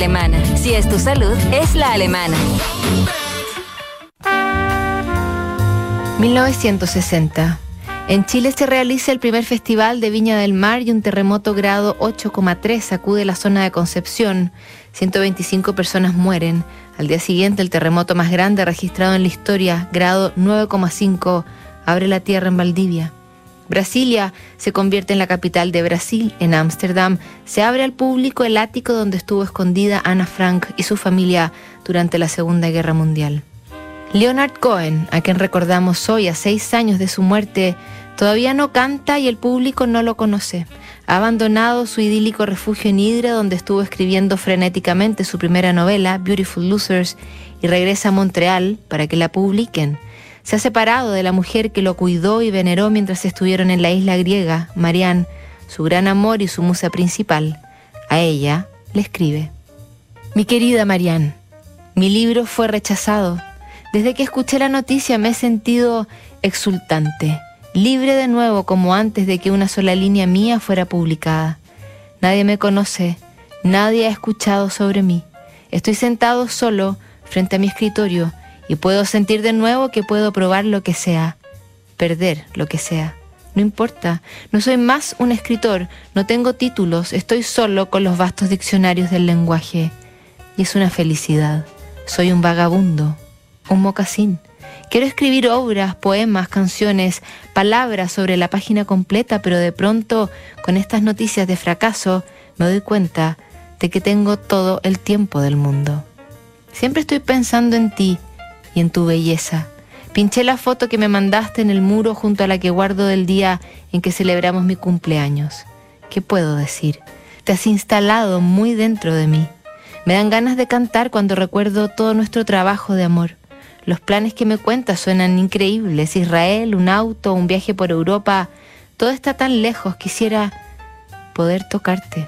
alemana. Si es tu salud, es la alemana. 1960. En Chile se realiza el primer festival de Viña del Mar y un terremoto grado 8,3 sacude la zona de Concepción. 125 personas mueren. Al día siguiente, el terremoto más grande registrado en la historia, grado 9,5, abre la tierra en Valdivia. Brasilia se convierte en la capital de Brasil. En Ámsterdam se abre al público el ático donde estuvo escondida Ana Frank y su familia durante la Segunda Guerra Mundial. Leonard Cohen, a quien recordamos hoy a seis años de su muerte, todavía no canta y el público no lo conoce. Ha abandonado su idílico refugio en Hydra, donde estuvo escribiendo frenéticamente su primera novela, Beautiful Losers, y regresa a Montreal para que la publiquen. Se ha separado de la mujer que lo cuidó y veneró mientras estuvieron en la isla griega, Marianne, su gran amor y su musa principal. A ella le escribe. Mi querida Marianne, mi libro fue rechazado desde que escuché la noticia me he sentido exultante, libre de nuevo como antes de que una sola línea mía fuera publicada. Nadie me conoce, nadie ha escuchado sobre mí. Estoy sentado solo frente a mi escritorio y puedo sentir de nuevo que puedo probar lo que sea, perder lo que sea. No importa, no soy más un escritor, no tengo títulos, estoy solo con los vastos diccionarios del lenguaje. Y es una felicidad. Soy un vagabundo, un mocasín. Quiero escribir obras, poemas, canciones, palabras sobre la página completa, pero de pronto, con estas noticias de fracaso, me doy cuenta de que tengo todo el tiempo del mundo. Siempre estoy pensando en ti y en tu belleza. Pinché la foto que me mandaste en el muro junto a la que guardo del día en que celebramos mi cumpleaños. ¿Qué puedo decir? Te has instalado muy dentro de mí. Me dan ganas de cantar cuando recuerdo todo nuestro trabajo de amor. Los planes que me cuentas suenan increíbles. Israel, un auto, un viaje por Europa. Todo está tan lejos. Quisiera poder tocarte.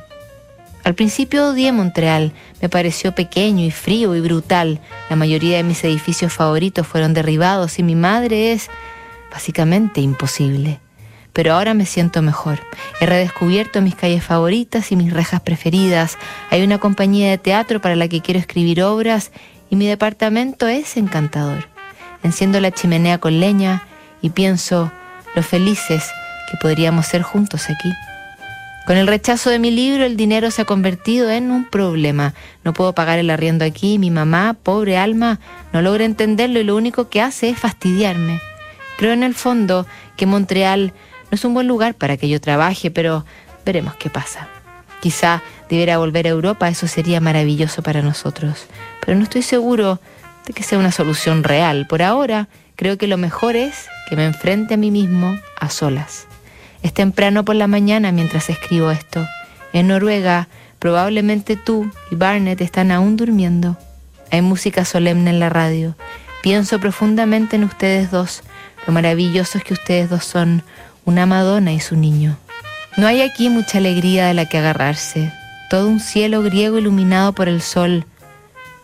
Al principio odié Montreal. Me pareció pequeño y frío y brutal. La mayoría de mis edificios favoritos fueron derribados y mi madre es básicamente imposible. Pero ahora me siento mejor. He redescubierto mis calles favoritas y mis rejas preferidas. Hay una compañía de teatro para la que quiero escribir obras y mi departamento es encantador. Enciendo la chimenea con leña y pienso lo felices que podríamos ser juntos aquí. Con el rechazo de mi libro, el dinero se ha convertido en un problema. No puedo pagar el arriendo aquí. Mi mamá, pobre alma, no logra entenderlo y lo único que hace es fastidiarme. Creo en el fondo que Montreal no es un buen lugar para que yo trabaje, pero veremos qué pasa. Quizá debiera volver a Europa, eso sería maravilloso para nosotros. Pero no estoy seguro de que sea una solución real. Por ahora, creo que lo mejor es que me enfrente a mí mismo a solas. Es temprano por la mañana mientras escribo esto. En Noruega, probablemente tú y Barnett están aún durmiendo. Hay música solemne en la radio. Pienso profundamente en ustedes dos, lo maravillosos que ustedes dos son, una Madonna y su niño. No hay aquí mucha alegría de la que agarrarse. Todo un cielo griego iluminado por el sol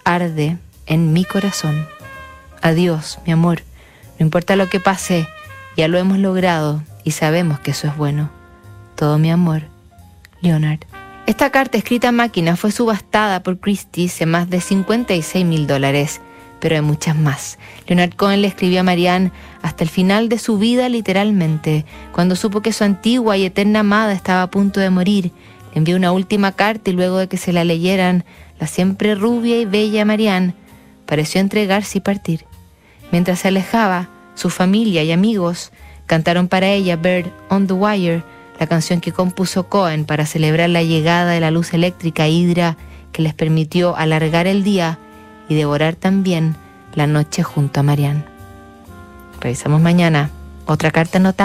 arde en mi corazón. Adiós, mi amor. No importa lo que pase, ya lo hemos logrado y sabemos que eso es bueno. Todo mi amor, Leonard. Esta carta escrita a máquina fue subastada por Christie's en más de 56 mil dólares pero hay muchas más. Leonard Cohen le escribió a Marianne hasta el final de su vida literalmente, cuando supo que su antigua y eterna amada estaba a punto de morir. Le envió una última carta y luego de que se la leyeran, la siempre rubia y bella Marianne pareció entregarse y partir. Mientras se alejaba, su familia y amigos cantaron para ella Bird on the Wire, la canción que compuso Cohen para celebrar la llegada de la luz eléctrica Hydra que les permitió alargar el día y devorar también la noche junto a Marianne. Revisamos mañana otra carta notable